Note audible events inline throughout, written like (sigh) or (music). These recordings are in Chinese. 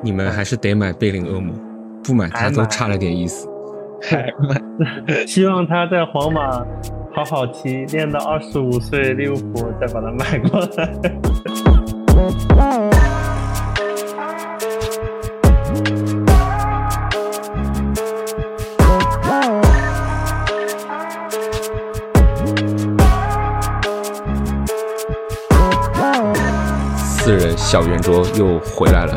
你们还是得买贝林厄姆，不买他都差了点意思。还买，(laughs) 希望他在皇马好好踢，练到二十五岁，利物浦再把他买过来。四人小圆桌又回来了，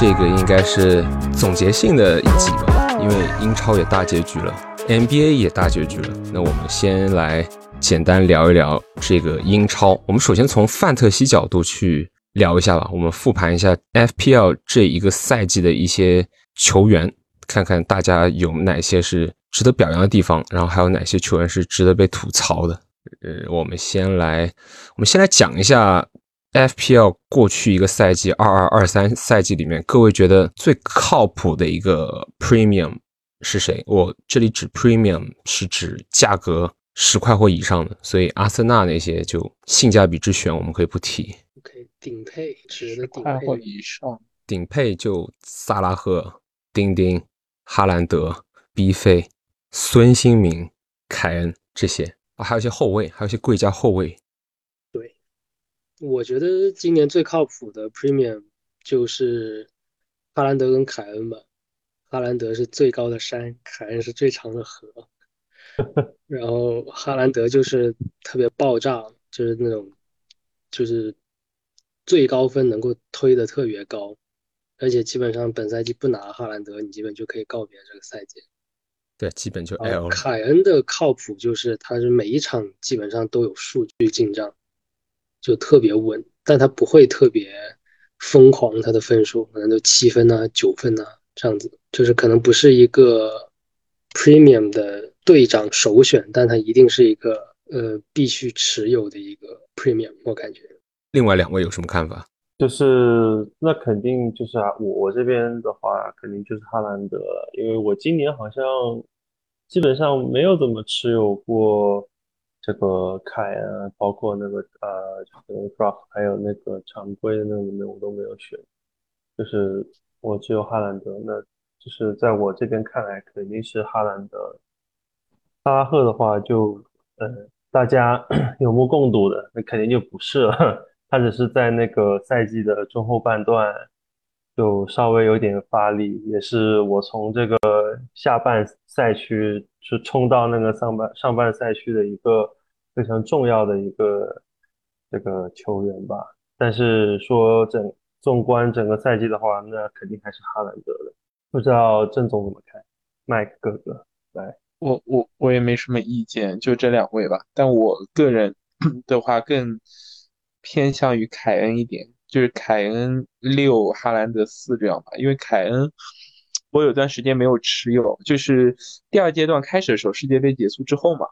这个应该是总结性的一集吧，因为英超也大结局了，NBA 也大结局了。那我们先来简单聊一聊这个英超。我们首先从范特西角度去聊一下吧，我们复盘一下 FPL 这一个赛季的一些球员，看看大家有哪些是值得表扬的地方，然后还有哪些球员是值得被吐槽的。呃，我们先来，我们先来讲一下。FPL 过去一个赛季，二二二三赛季里面，各位觉得最靠谱的一个 Premium 是谁？我这里指 Premium 是指价格十块或以上的，所以阿森纳那些就性价比之选，我们可以不提。OK，顶配指的顶配或以上，顶配就萨拉赫、丁丁、哈兰德、B 费、孙兴民、凯恩这些啊，还有一些后卫，还有一些贵价后卫。我觉得今年最靠谱的 Premium 就是哈兰德跟凯恩吧。哈兰德是最高的山，凯恩是最长的河。(laughs) 然后哈兰德就是特别爆炸，就是那种就是最高分能够推的特别高，而且基本上本赛季不拿哈兰德，你基本就可以告别这个赛季。对，基本就 L。凯恩的靠谱就是他是每一场基本上都有数据进账。就特别稳，但他不会特别疯狂，他的分数可能就七分呐、九分呐这样子，就是可能不是一个 premium 的队长首选，但他一定是一个呃必须持有的一个 premium，我感觉。另外两位有什么看法？就是那肯定就是啊，我我这边的话肯定就是哈兰德了，因为我今年好像基本上没有怎么持有过。这个凯恩，包括那个呃，就是 Rock，还有那个常规的那里面，我都没有选，就是我只有哈兰德。那就是在我这边看来，肯定是哈兰德。萨拉赫的话，就呃，大家 (clears throat) 有目共睹的，那肯定就不是了。(laughs) 他只是在那个赛季的中后半段。就稍微有点发力，也是我从这个下半赛区是冲到那个上半上半赛区的一个非常重要的一个这个球员吧。但是说整纵观整个赛季的话，那肯定还是哈兰德的。不知道郑总怎么看？麦克哥哥来，我我我也没什么意见，就这两位吧。但我个人 (clears throat) 的话更偏向于凯恩一点。就是凯恩六，哈兰德四这样吧。因为凯恩，我有段时间没有持有，就是第二阶段开始的时候，世界杯结束之后嘛，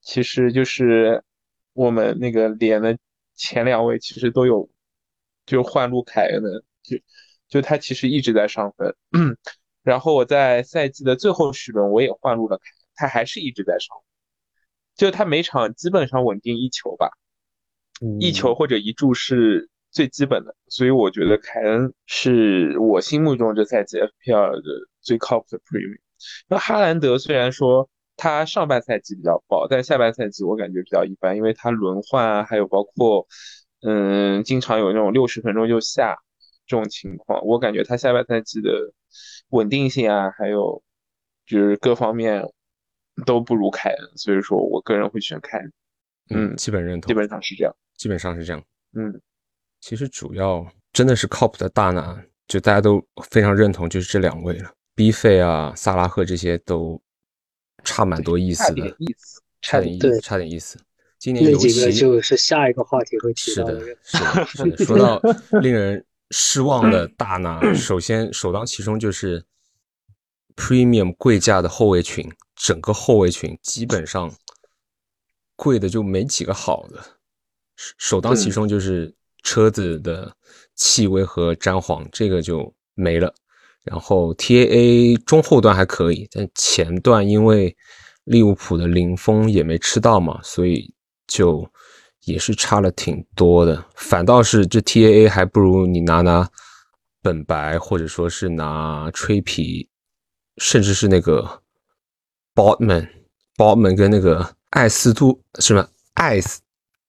其实就是我们那个连的前两位其实都有，就换入凯恩的，就就他其实一直在上分。(clears throat) 然后我在赛季的最后十轮我也换入了凯，他还是一直在上，就他每场基本上稳定一球吧，一球或者一注是。最基本的，所以我觉得凯恩是我心目中这赛季 FPL 的最靠谱的 Premium。那哈兰德虽然说他上半赛季比较爆，但下半赛季我感觉比较一般，因为他轮换啊，还有包括嗯，经常有那种六十分钟就下这种情况，我感觉他下半赛季的稳定性啊，还有就是各方面都不如凯恩，所以说我个人会选凯恩。嗯，基本认同，基本上是这样，基本上是这样，嗯。其实主要真的是靠谱的大拿，就大家都非常认同，就是这两位了。B 费啊，萨拉赫这些都差蛮多意思的，差点意思，差点意思。今年那几个就是下一个话题会提到的。是的，(laughs) 是的。说到令人失望的 (laughs) 大拿，首先首当其冲就是 Premium 贵价的后卫群，整个后卫群基本上贵的就没几个好的，首当其冲就是。车子的气味和粘黄，这个就没了。然后 TAA 中后段还可以，但前段因为利物浦的零封也没吃到嘛，所以就也是差了挺多的。反倒是这 TAA 还不如你拿拿本白，或者说是拿吹皮，甚至是那个 Botman Botman 跟那个艾斯杜是吗？艾斯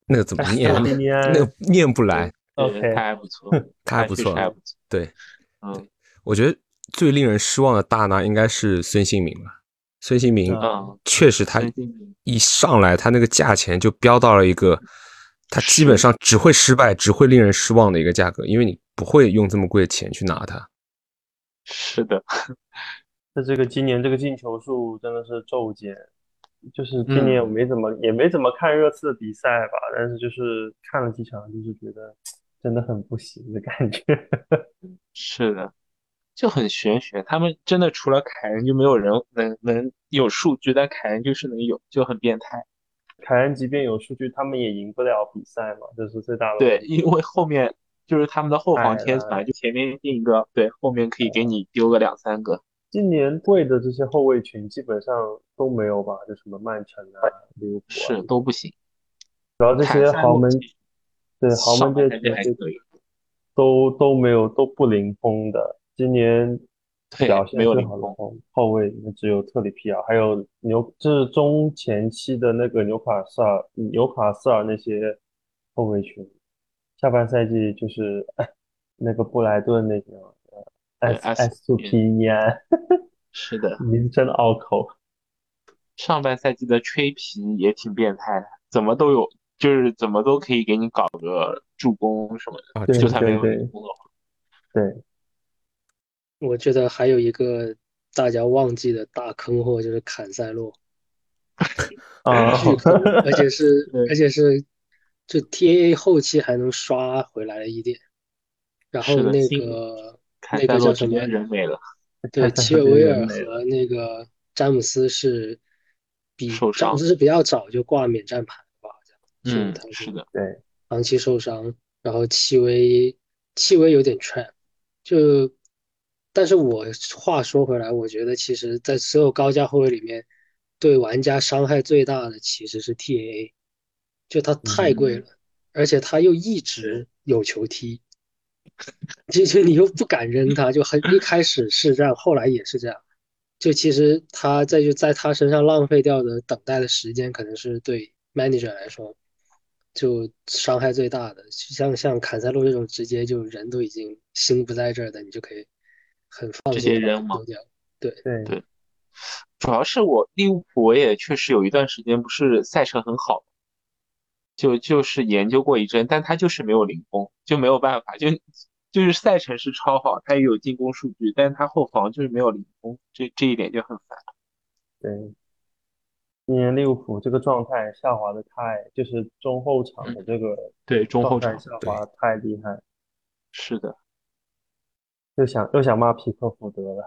那个怎么念？(laughs) 那个念不来。OK，他还不错，他还不错，还不错。对，嗯，我觉得最令人失望的大拿应该是孙兴民吧。孙兴民确实，他一上来他那个价钱就飙到了一个，他基本上只会失败，只会令人失望的一个价格，因为你不会用这么贵的钱去拿他。是的，那这个今年这个进球数真的是骤减。就是今年我没怎么也没怎么看热刺的比赛吧，但是就是看了几场，就是觉得。真的很不行的感觉，(laughs) 是的，就很玄学。他们真的除了凯恩就没有人能能有数据，但凯恩就是能有，就很变态。凯恩即便有数据，他们也赢不了比赛嘛，这是最大的。对，因为后面就是他们的后防天才，就前面进一个，对，后面可以给你丢个两三个。今年贵的这些后卫群基本上都没有吧？就什么曼城啊、利物浦是都不行，主要这些豪门。对豪门这些都都没有都不灵锋的，今年表现最好的后后卫只有特里皮尔，还有纽就是中前期的那个纽卡斯尔纽卡斯尔那些后卫群，下半赛季就是 (laughs) 那个布莱顿那个呃埃埃斯皮尼安，是的，名真拗口。上半赛季的吹皮也挺变态的，怎么都有。就是怎么都可以给你搞个助攻什么的，就算没有助攻的话。对，我觉得还有一个大家忘记的大坑货就是坎塞洛，(laughs) 啊，(laughs) 而且是而且是就 TAA 后期还能刷回来了一点，然后那个那个叫什么人没了，(laughs) 对，(laughs) 齐尔维尔和那个詹姆斯是比詹姆斯是比较早就挂免战牌。嗯，是的，对，长期受伤，然后戚薇，戚薇有点 trap，就，但是我话说回来，我觉得其实，在所有高价后卫里面，对玩家伤害最大的其实是 TAA，就他太贵了，而且他又一直有球踢，(laughs) 就就你又不敢扔他，就很一开始是这样，后来也是这样，就其实他在就在他身上浪费掉的等待的时间，可能是对 manager 来说。就伤害最大的，像像坎塞洛这种直接就人都已经心不在这儿的，你就可以很放这些人吗？对对对，主要是我利物浦，我也确实有一段时间不是赛程很好，就就是研究过一阵，但他就是没有零封，就没有办法，就就是赛程是超好，他也有进攻数据，但是他后防就是没有零封，这这一点就很烦。对。今年利物浦这个状态下滑的太，就是中后场的这个对中后场下滑太厉害。是的，又想又想骂皮克福德了。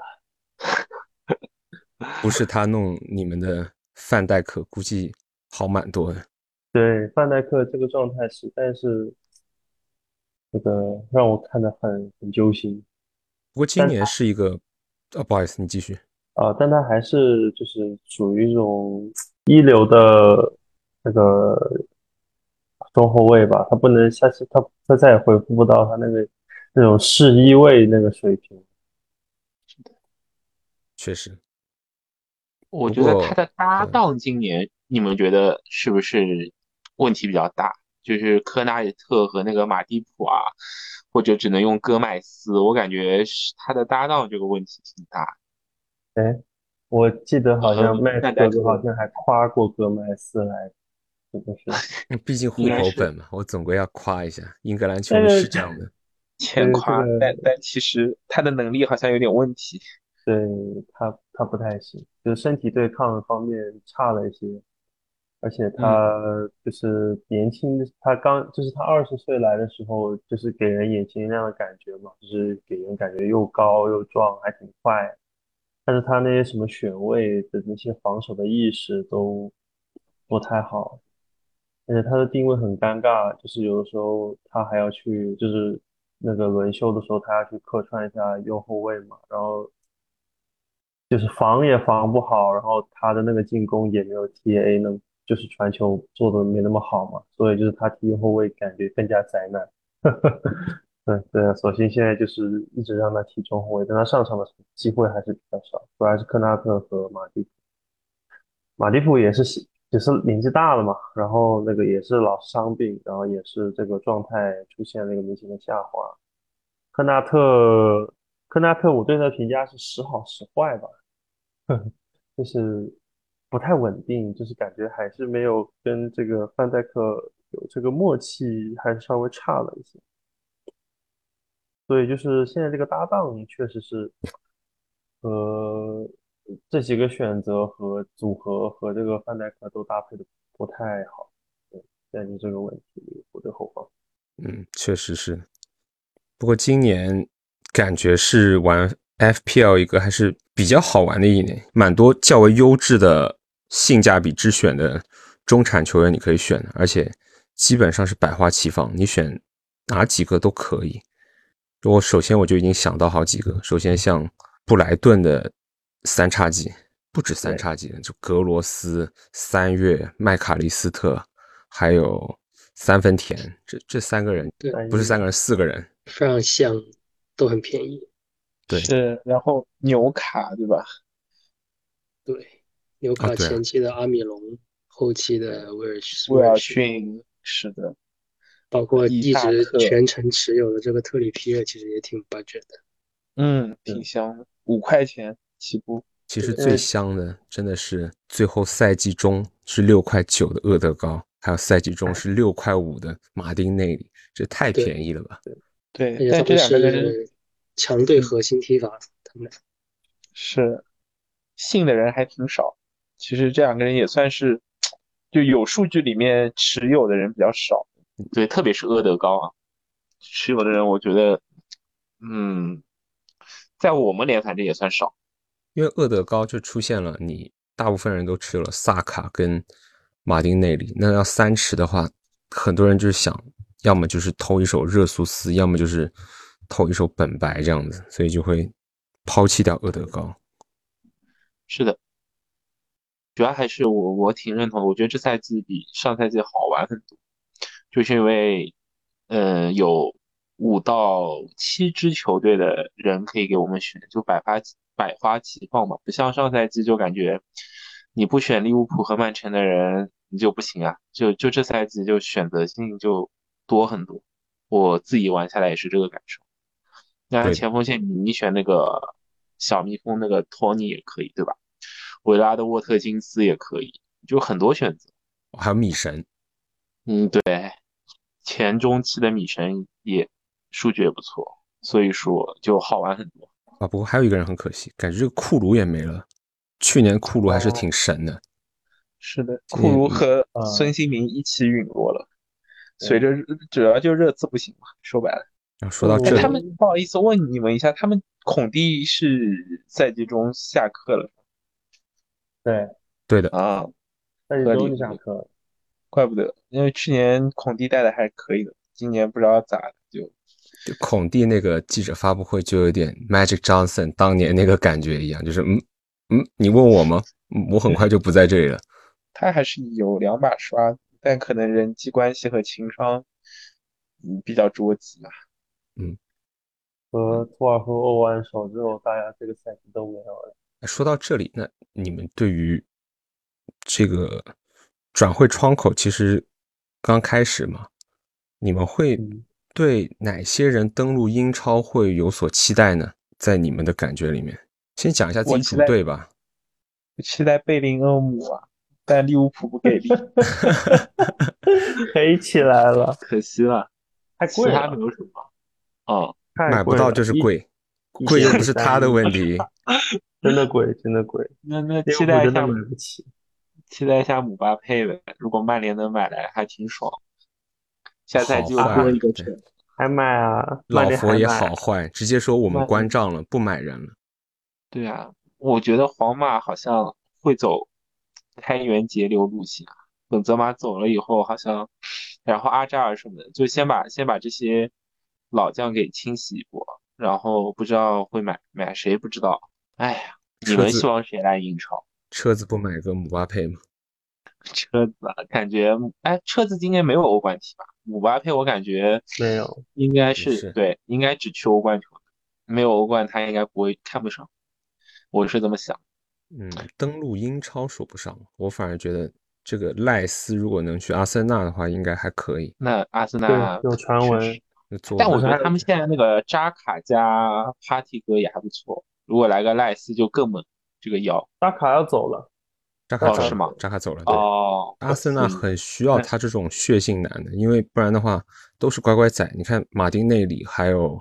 (laughs) 不是他弄你们的范戴克，估计好蛮多的。对，范戴克这个状态实在是，这个让我看得很很揪心。不过今年是一个，啊，不好意思，你继续。啊，但他还是就是属于一种一流的那个中后卫吧，他不能下次他他再也恢复不到他那个那种世一位那个水平。确实。我觉得他的搭档今年你们觉得是不是问题比较大？就是科纳里特和那个马蒂普啊，或者只能用戈麦斯，我感觉是他的搭档这个问题挺大。哎，我记得好像麦克好像还夸过戈麦斯来，是不是？毕竟户口本嘛，我总归要夸一下。英格兰球迷是这样的，(laughs) 欠夸，但但其实他的能力好像有点问题。对他，他不太行，就是身体对抗方面差了一些，而且他就是年轻，他刚就是他二十岁来的时候，就是给人眼前一亮的感觉嘛，就是给人感觉又高又壮，还挺快。但是他那些什么选位的那些防守的意识都不太好，而且他的定位很尴尬，就是有的时候他还要去，就是那个轮休的时候他要去客串一下右后卫嘛，然后就是防也防不好，然后他的那个进攻也没有 TA 能，就是传球做的没那么好嘛，所以就是他踢右后卫感觉更加灾难，(laughs) 对对，索性现在就是一直让他踢中后卫，但他上场的机会还是比较少，主要是科纳特和马蒂。马蒂普也是也是年纪大了嘛，然后那个也是老伤病，然后也是这个状态出现了一个明显的下滑。科纳特，科纳特，我对他的评价是时好时坏吧，(laughs) 就是不太稳定，就是感觉还是没有跟这个范戴克有这个默契，还是稍微差了一些。所以就是现在这个搭档确实是，呃，这几个选择和组合和这个范戴克都搭配的不太好，对，在就这个问题，我的后方。嗯，确实是。不过今年感觉是玩 FPL 一个还是比较好玩的一年，蛮多较为优质的性价比之选的中产球员你可以选，而且基本上是百花齐放，你选哪几个都可以。我首先我就已经想到好几个，首先像布莱顿的三叉戟，不止三叉戟，就格罗斯、三月、麦卡利斯特，还有三分田，这这三个人，对，不是三个人，四个人，非常像，都很便宜。对，是，然后纽卡对吧？对，纽卡前期的阿米隆，后期的威尔威尔逊，是的。包括一直全程持有的这个特里皮尔，其实也挺 budget 的，嗯，挺香，五块钱起步。其实最香的真的是最后赛季中是六块九的厄德高，还有赛季中是六块五的马丁内里，这太便宜了吧？对，但这两个人强队核心踢法，他们是信的人还挺少。其实这两个人也算是就有数据里面持有的人比较少。对，特别是阿德高啊，持有的人我觉得，嗯，在我们联反正也算少，因为厄德高就出现了，你大部分人都持有了萨卡跟马丁内里，那要三持的话，很多人就是想，要么就是偷一手热苏斯，要么就是偷一手本白这样子，所以就会抛弃掉厄德高。是的，主要还是我我挺认同的，我觉得这赛季比上赛季好玩很多。就是因为，呃，有五到七支球队的人可以给我们选，就百花百花齐放嘛。不像上赛季，就感觉你不选利物浦和曼城的人，你就不行啊。就就这赛季就选择性就多很多。我自己玩下来也是这个感受。那前锋线，你你选那个小蜜蜂那个托尼也可以，对吧？维拉的沃特金斯也可以，就很多选择。还有米神。嗯，对，前中期的米神也数据也不错，所以说就好玩很多啊。不过还有一个人很可惜，感觉这个库卢也没了。去年库卢还是挺神的。是的，库卢和孙兴民一起陨落了。随着主要就热刺不行嘛，说白了。啊，说到这，他们不好意思问你们一下，他们孔蒂是赛季中下课了？对，对的啊，赛季中下课。怪不得，因为去年孔蒂带的还是可以的，今年不知道咋的就。就孔蒂那个记者发布会就有点 Magic Johnson 当年那个感觉一样，就是嗯嗯，你问我吗？我很快就不在这里了。(laughs) 他还是有两把刷，但可能人际关系和情商嗯比较捉急吧。嗯，和托尔和欧完手之后，大家这个赛季都没有了。说到这里，那你们对于这个？转会窗口其实刚开始嘛，你们会对哪些人登陆英超会有所期待呢？在你们的感觉里面，先讲一下自己主队吧。期待贝林厄姆啊，但利物浦不给力，(laughs) 黑起来了，可惜了，太贵了。没有什么，哦，买不到就是贵，贵又不是他的问题，(laughs) 真的贵，真的贵。那那期待一下买不起。期待一下姆巴佩呗，如果曼联能买来，还挺爽。下赛季又多一个车，还买啊？老佛爷好坏，直接说我们关账了，不买人了。对啊，我觉得皇马好像会走开源节流路线。本泽马走了以后，好像，然后阿扎尔什么的，就先把先把这些老将给清洗一波，然后不知道会买买谁，不知道。哎呀，你们希望谁来英超？(laughs) 车子不买个姆巴佩吗？车子啊，感觉哎，车子今年没有欧冠踢吧？姆巴佩我感觉没有，应该是是对，应该只去欧冠球，没有欧冠他应该不会看不上，我是这么想。嗯，登陆英超说不上，我反而觉得这个赖斯如果能去阿森纳的话，应该还可以。那阿森纳，有传闻，但我觉得他们现在那个扎卡加 Party 哥也还不错，如果来个赖斯就更猛，这个腰扎卡要走了，扎卡走了，哦是吗扎卡走了，对。哦，阿森纳嗯很需要他这种血性男的，因为不然的话都是乖乖仔。你看马丁内里还有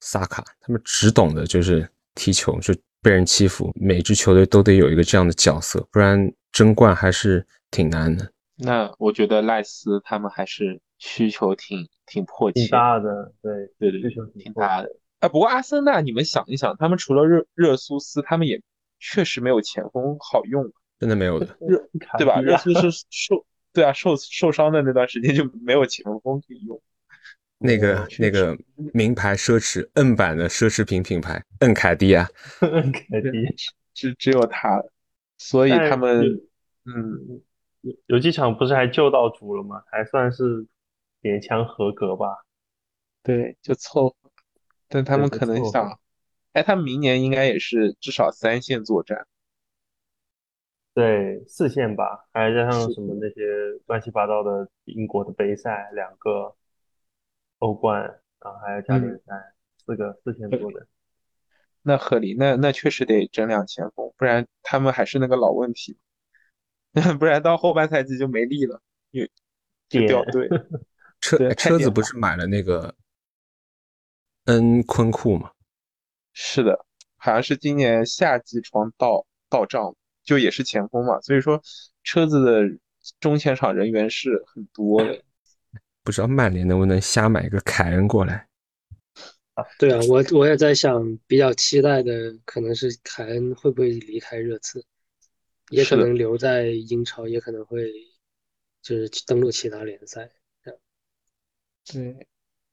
萨卡，他们只懂得就是踢球，就被人欺负。每支球队都得有一个这样的角色，不然争冠还是挺难的。那我觉得赖斯他们还是需求挺挺迫切挺切，大的，对，对对对需求，挺大的。啊，不过阿森纳，你们想一想，他们除了热热苏斯，他们也确实没有前锋好用，真的没有的，(laughs) 热卡对吧？热苏斯 (laughs) 受对啊受受伤的那段时间就没有前锋可以用。(laughs) 那个那个名牌奢侈 N 版的奢侈品品牌 N 凯迪亚，卡地亚，只只有他，所以他们嗯，有有几场不是还救到主了吗？还算是勉强合格吧。对，就凑合。但他们可能想，哎，他们明年应该也是至少三线作战。对，四线吧，还加上什么那些乱七八糟的英国的杯赛，两个欧冠，然后还有加联嗯赛，四个四线对做的。那合理，那那确实得整两前锋，不然他们还是那个老问题，(laughs) 不然到后半赛季就没力了，就就掉队。(laughs) 车车子不是买了那个恩昆库吗？是的，好像是今年夏季窗到到账，就也是前锋嘛，所以说车子的中前场人员是很多的。(laughs) 不知道曼联能不能瞎买个凯恩过来？对啊，我我也在想，比较期待的可能是凯恩会不会离开热刺，也可能留在英超，也可能会就是登陆其他联赛。对，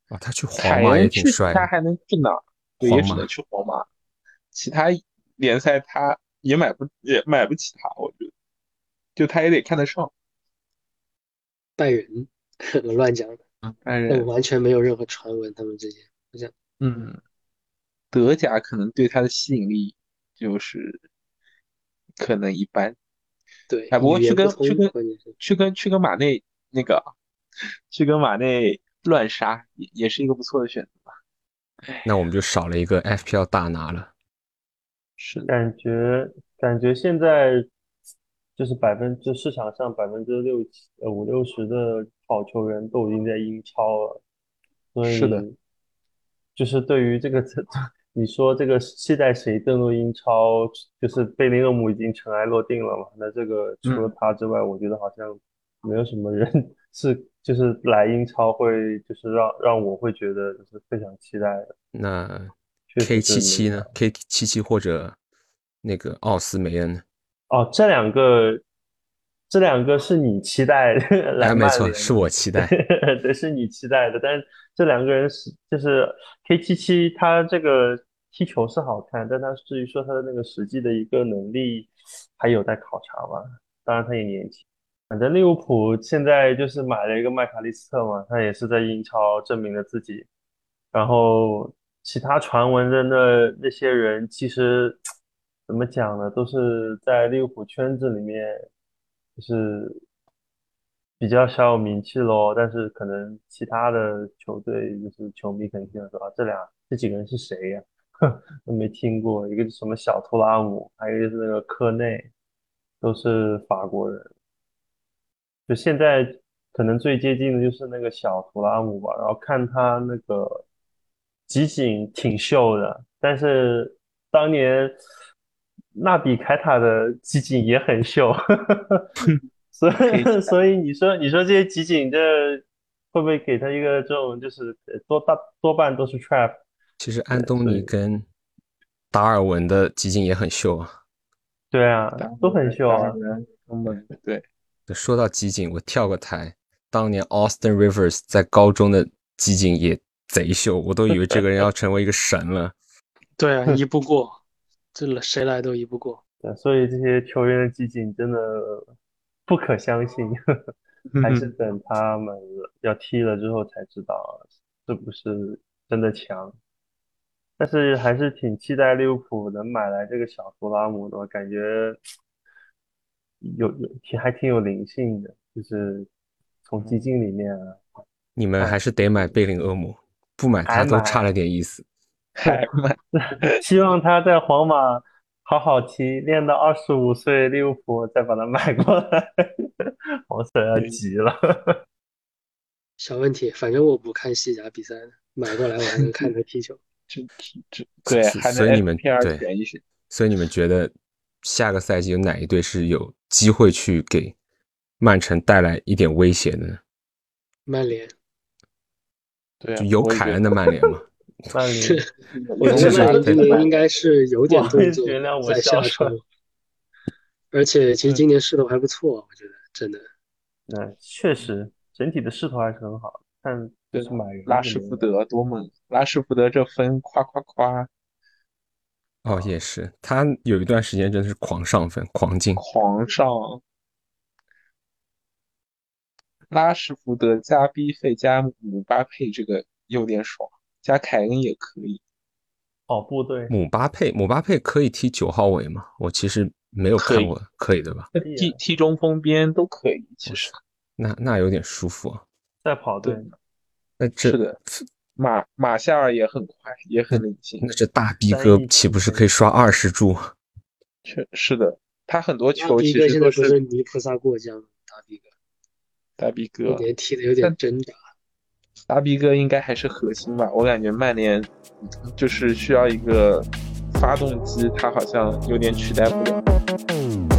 啊，他去皇马也挺帅的。他还能去哪儿？对，也只能去皇马，其他联赛他也买不也买不起他，我觉得，就他也得看得上。拜仁，可能乱讲的，拜仁，完全没有任何传闻，他们之间好像嗯，德甲可能对他的吸引力就是可能一般。对哎，不过去跟去，跟去跟去跟马内那个，去跟马内乱杀也也是一个不错的选择吧。那我们就少了一个 FPL 大拿了。是的，感觉感觉现在就是百分就市场上百分之六七呃五六十的好球员都已经在英超了，所以是的就是对于这个 (laughs) 你说这个期待谁登陆英超，就是贝林厄姆已经尘埃落定了嘛？那这个除了嗯他之外，我觉得好像没有什么人 (laughs) 是就是来英超会就是让让我会觉得就是非常期待的。那 K 是七七呢？K 七七或者那个奥斯梅恩呢？哦，这两个，这两个是你期待来哎，没错，联是我期待。(laughs) 对，是你期待的，但是这两个人是就是 K 七七，他这个踢球是好看，但他至于说他的那个实际的一个能力还有待考察吧。当然他也年轻，反正利物浦现在就是买了一个麦卡利斯特嘛，他也是在英超证明了自己。然后其他传闻的那那些人，其实怎么讲呢，都是在利物浦圈子里面，就是比较小有名气咯。但是可能其他的球队就是球迷可能听说啊，这俩这几个人是谁呀？(laughs) 都没听过。一个是什么小图拉姆，还有一个是那个科内，都是法国人。就现在可能最接近的就是那个小图拉姆吧，然后看他那个集锦挺秀的，但是当年纳比凯塔的集锦也很秀，(laughs) 所以所以你说你说这些集锦这会不会给他一个这种就是多大多半都是 trap？其实安东所以尼跟达尔文的集锦也很秀啊。对啊，都很秀啊。对，说到集锦，我跳个台，当年 Austin Rivers 在高中的集锦也贼秀，我都以为这个人要成为一个神了。(laughs) 对啊，(laughs) 一步过，这谁来都一步过。对，所以这些球员的集锦真的不可相信，(laughs) 还是等他们要踢了之后才知道是不是真的强。但是还是挺期待利物浦能买来这个小图拉姆的，感觉有有挺还挺有灵性的，就是从基金里面啊。你们还是得买贝林厄姆，不买他都差了点意思。还买，希望他在皇马好好踢，练到二十五岁，利物浦再把他买过来。黄色要急了。(laughs) 小问题，反正我不看西甲比赛的，买过来我还能看他踢球。(laughs) 这这对，还所以你们对，所以你们觉得下个赛季有哪一队是有机会去给曼城带来一点威胁的呢？曼联。对，有凯恩的曼联吗？(laughs) 曼联，我觉得曼联今年应该是有点动作在下冲，而且其实今年势头还不错，我觉得真的。那，确实，整体的势头还是很好。但就是买拉什福德多猛，拉什福德这分夸夸夸。哦，也是，他有一段时间真的是狂上分，狂进，狂上。拉什福德加 B 费加姆巴佩，这个有点爽。加凯恩也可以。哦，部队。姆巴佩，姆巴佩可以踢九号位吗？我其实没有看过，可以对吧？踢踢中锋边都可以，其实。那那有点舒服啊。在跑队。那这是的，马马夏尔也很快，也很灵性。那这大逼哥岂不是可以刷二十注？确是的，他很多球其实都是泥菩萨过江，大逼哥。大逼哥，踢的有点挣扎。大逼哥应该还是核心吧？我感觉曼联就是需要一个发动机，他好像有点取代不了。